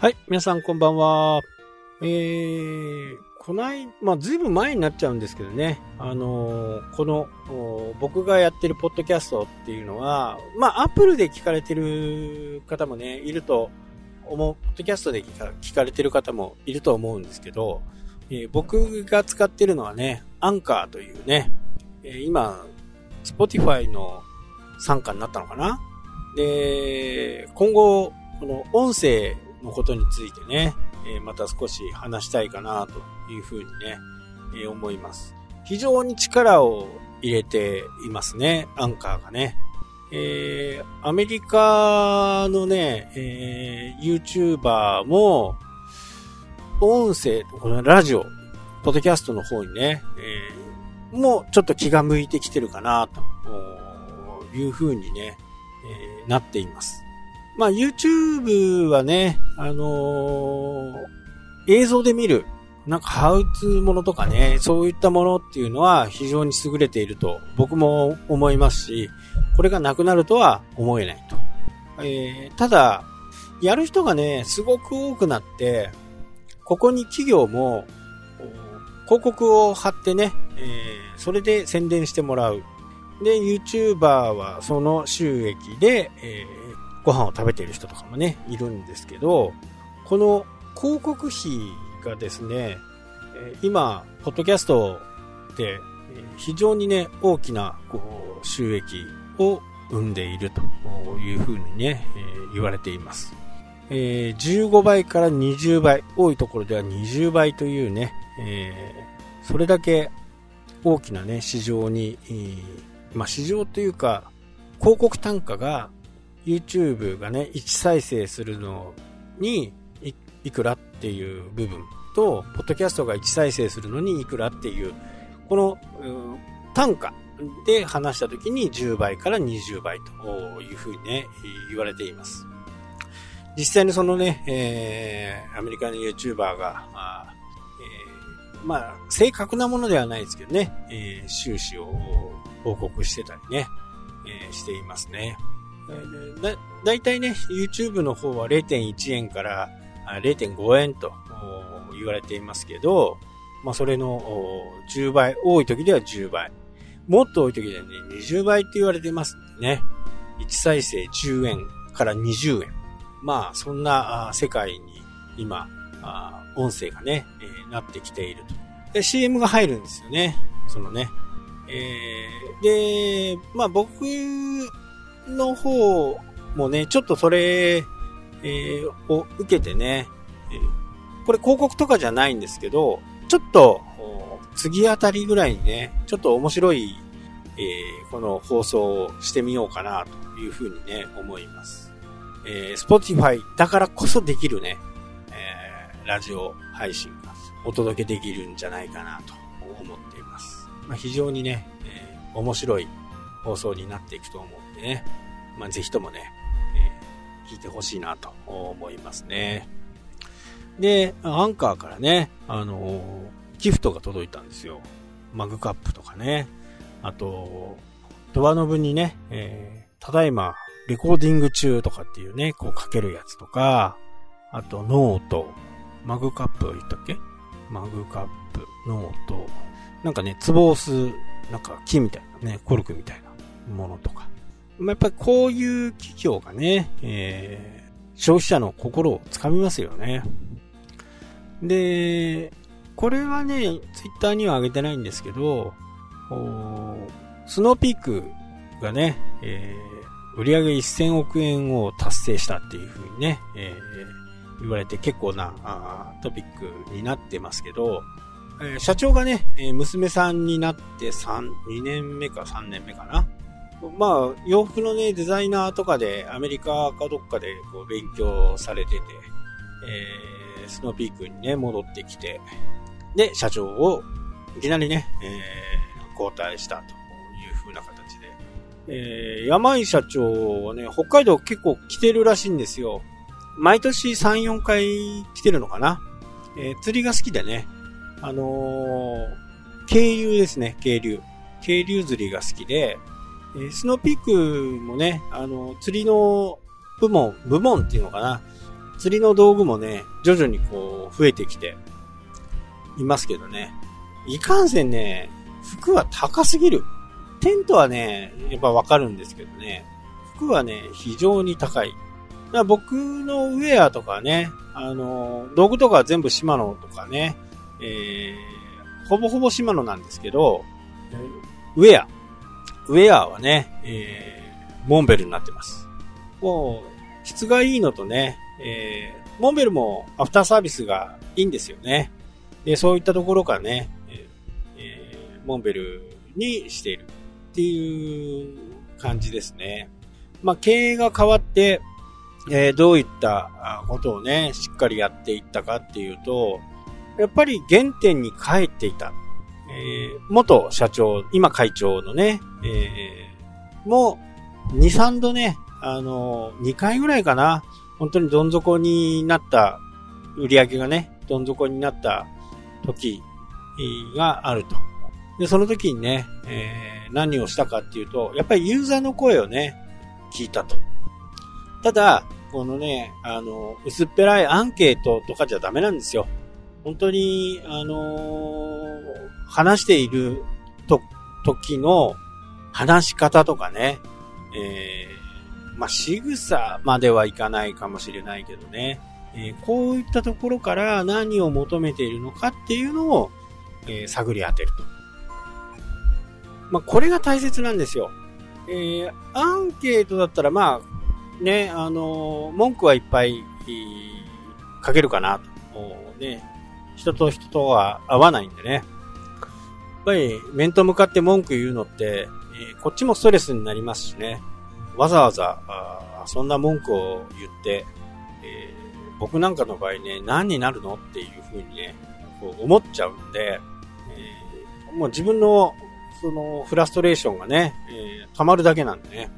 はい、皆さんこんばんは。えー、こない、まあ、ずいぶん前になっちゃうんですけどね、あのーこの、僕がやってるポッドキャストっていうのは、まあ、アップルで聞かれてる方もね、いると思う、ポッドキャストで聞か聞かれてる方もいると思うんですけど、えー僕が使ってるのはね、アンカーというね、えー今、Spotify の参加になったのかなで、今後、この音声のことについてね、えーまた少し話したいかなというふうにね、えー思います。非常に力を入れていますね、アンカーがね。えーアメリカのね、えー YouTuber も、音声、このラジオ、ポッドキャストの方にね、えーもうちょっと気が向いてきてるかな、というふうにね、えーなっています。まあ、YouTube はね、あのー映像で見る、なんかハウツーものとかね、そういったものっていうのは非常に優れていると僕も思いますし、これがなくなるとは思えないと。えーただ、やる人がね、すごく多くなって、ここに企業も、広告を貼ってね、えーそれで宣伝してもらう。で、YouTuber はその収益で、えーご飯を食べている人とかもね、いるんですけど、この広告費がですね、今、ポッドキャストで、非常にね、大きなこう収益を生んでいるというふうにね、言われています。15倍から20倍、多いところでは20倍というね、それだけ大きなね、市場に、まあ市場というか、広告単価が YouTube がね、1再生するのにいいくらっていう部分と、ポッドキャストが1再生するのにいくらっていう、この、単価で話した時に10倍から20倍というふうにね、言われています。実際にそのね、えーアメリカの YouTuber が、あえーまあ、正確なものではないですけどね、えー収支を報告してたりね、えーしていますね。えーだ、だいたいね、YouTube の方は0.1円から0.5円と言われていますけど、まあ、それの10倍、多い時では10倍。もっと多い時ではね、20倍って言われてますんでね。1再生10円から20円。まあ、そんな世界に今、音声がね、なってきていると。で、CM が入るんですよね。そのね。えーで、まあ僕の方もね、ちょっとそれ、えーを受けてね、えーこれ広告とかじゃないんですけど、ちょっと、次あたりぐらいにね、ちょっと面白い、えーこの放送をしてみようかなというふうにね、思います。えー、Spotify だからこそできるね、えーラジオ配信がお届けできるんじゃないかなと思っています。まあ、非常にね、えー面白い放送になっていくと思うんでね、まあ、ぜひともね、えー聞いてほしいなと思いますね。で、アンカーからね、あのーギフトが届いたんですよ。マグカップとかね。あと、ドアノブにね、えーただいま、レコーディング中とかっていうね、こう書けるやつとか、あと、ノート、マグカップ言ったっけ？マグカップ、ノート、なんかね、壺を押す、なんか木みたいなね、コルクみたいなものとか。まあ、やっぱりこういう企業がね、えー消費者の心をつかみますよね。で、これはね、ツイッターには上げてないんですけど、スノーピークがね、えー売上1000億円を達成したっていう風にね、えー言われて結構なあトピックになってますけど、えー社長がね、えー娘さんになって3、2年目か3年目かな。まあ、洋服のね、デザイナーとかでアメリカかどっかでこう勉強されてて、えースノーピークにね、戻ってきて、で、社長をいきなりね、えー交代したという風な形で。えー山井社長はね、北海道結構来てるらしいんですよ。毎年3、4回来てるのかな。えー釣りが好きでね、あのー、渓流ですね、渓流。渓流釣りが好きで、えスノーピークもね、あの、釣りの部門、部門っていうのかな。釣りの道具もね、徐々にこう、増えてきて、いますけどね。いかんせんね、服は高すぎる。テントはね、やっぱわかるんですけどね、服はね、非常に高い。だ僕のウェアとかね、あの、道具とか全部シマノとかね、えー、ほぼほぼシマノなんですけど、ウェア。ウェアはね、えー、モンベルになってます。もう、質がいいのとね、えー、モンベルもアフターサービスがいいんですよね。で、そういったところからね、えー、モンベルにしているっていう感じですね。まあ、経営が変わって、えー、どういったことをね、しっかりやっていったかっていうと、やっぱり原点に帰っていた。えー、元社長、今会長のね、えー、もう、2、3度ね、あのー、2回ぐらいかな、本当にどん底になった売り上げがね、どん底になった時があると。で、その時にね、えー、何をしたかっていうと、やっぱりユーザーの声をね、聞いたと。ただ、このね、あの、薄っぺらいアンケートとかじゃダメなんですよ。本当に、あのー、話していると、時の話し方とかね、えー、まあ、仕草まではいかないかもしれないけどね、えー、こういったところから何を求めているのかっていうのを、えー、探り当てると。まあ、これが大切なんですよ。えー、アンケートだったら、まあ、ね、あの文句はいっぱい、書けるかなと。ね、人と人とは合わないんでね。やっぱり、面と向かって文句言うのって、えー、こっちもストレスになりますしね。わざわざ、あそんな文句を言って、えー、僕なんかの場合ね、何になるのっていうふうにね、こう思っちゃうんで、えー、もう自分のそのフラストレーションがね、えー、溜まるだけなんでね。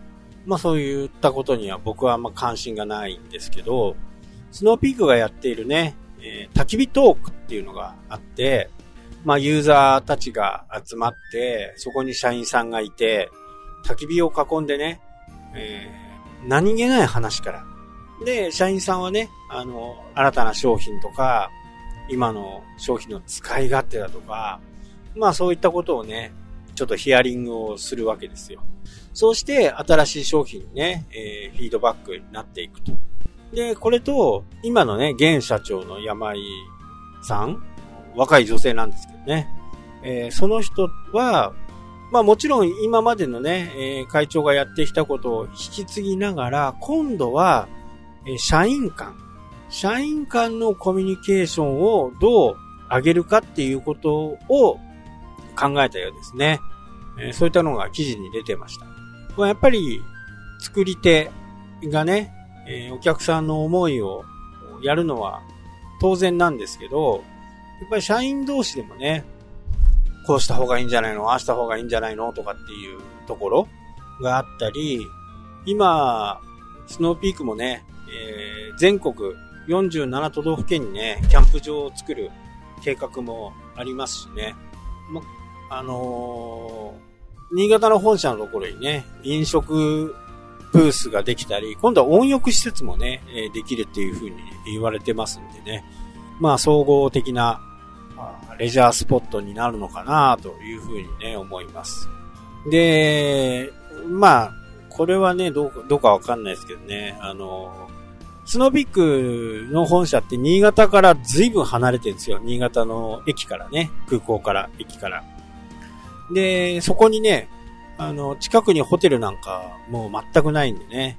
まあそういったことには僕はあんま関心がないんですけど、スノーピークがやっているね、え、焚き火トークっていうのがあって、まあユーザーたちが集まって、そこに社員さんがいて、焚き火を囲んでね、えー、何気ない話から。で、社員さんはね、あの、新たな商品とか、今の商品の使い勝手だとか、まあそういったことをね、ちょっとヒアリングをするわけですよ。そうして新しい商品にね、えー、フィードバックになっていくと。で、これと、今のね、現社長の山井さん、若い女性なんですけどね、えー、その人は、まあもちろん今までのね、えー、会長がやってきたことを引き継ぎながら、今度は、えー、社員間、社員間のコミュニケーションをどう上げるかっていうことを考えたようですね。えー、そういったのが記事に出てました。まあ、やっぱり、作り手がね、えー、お客さんの思いをやるのは当然なんですけど、やっぱり社員同士でもね、こうした方がいいんじゃないのああした方がいいんじゃないのとかっていうところがあったり、今、スノーピークもね、えー、全国47都道府県にね、キャンプ場を作る計画もありますしね。ま、あのー、新潟の本社のところにね、飲食ブースができたり、今度は温浴施設もね、できるっていう風に言われてますんでね。まあ、総合的な、レジャースポットになるのかなという風にね、思います。で、まあ、これはね、どうか、どうかわかんないですけどね、あの、スノービックの本社って新潟から随分離れてるんですよ。新潟の駅からね、空港から、駅から。で、そこにね、あの、近くにホテルなんかもう全くないんでね、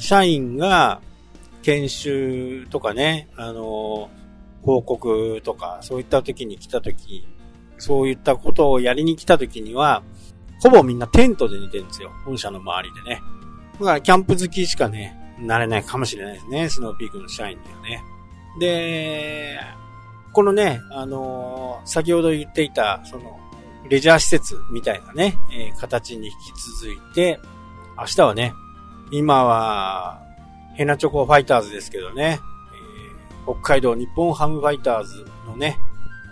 社員が研修とかね、あの、報告とか、そういった時に来た時、そういったことをやりに来た時には、ほぼみんなテントで寝てるんですよ。本社の周りでね。だからキャンプ好きしかね、なれないかもしれないですね。スノーピークの社員にはね。で、このね、あのー、先ほど言っていた、その、レジャー施設みたいなね、えー、形に引き続いて、明日はね、今は、ヘナチョコファイターズですけどね、北海道日本ハムファイターズのね、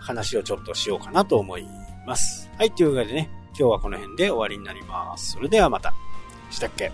話をちょっとしようかなと思います。はい、というわけでね、今日はこの辺で終わりになります。それではまた。したっけ？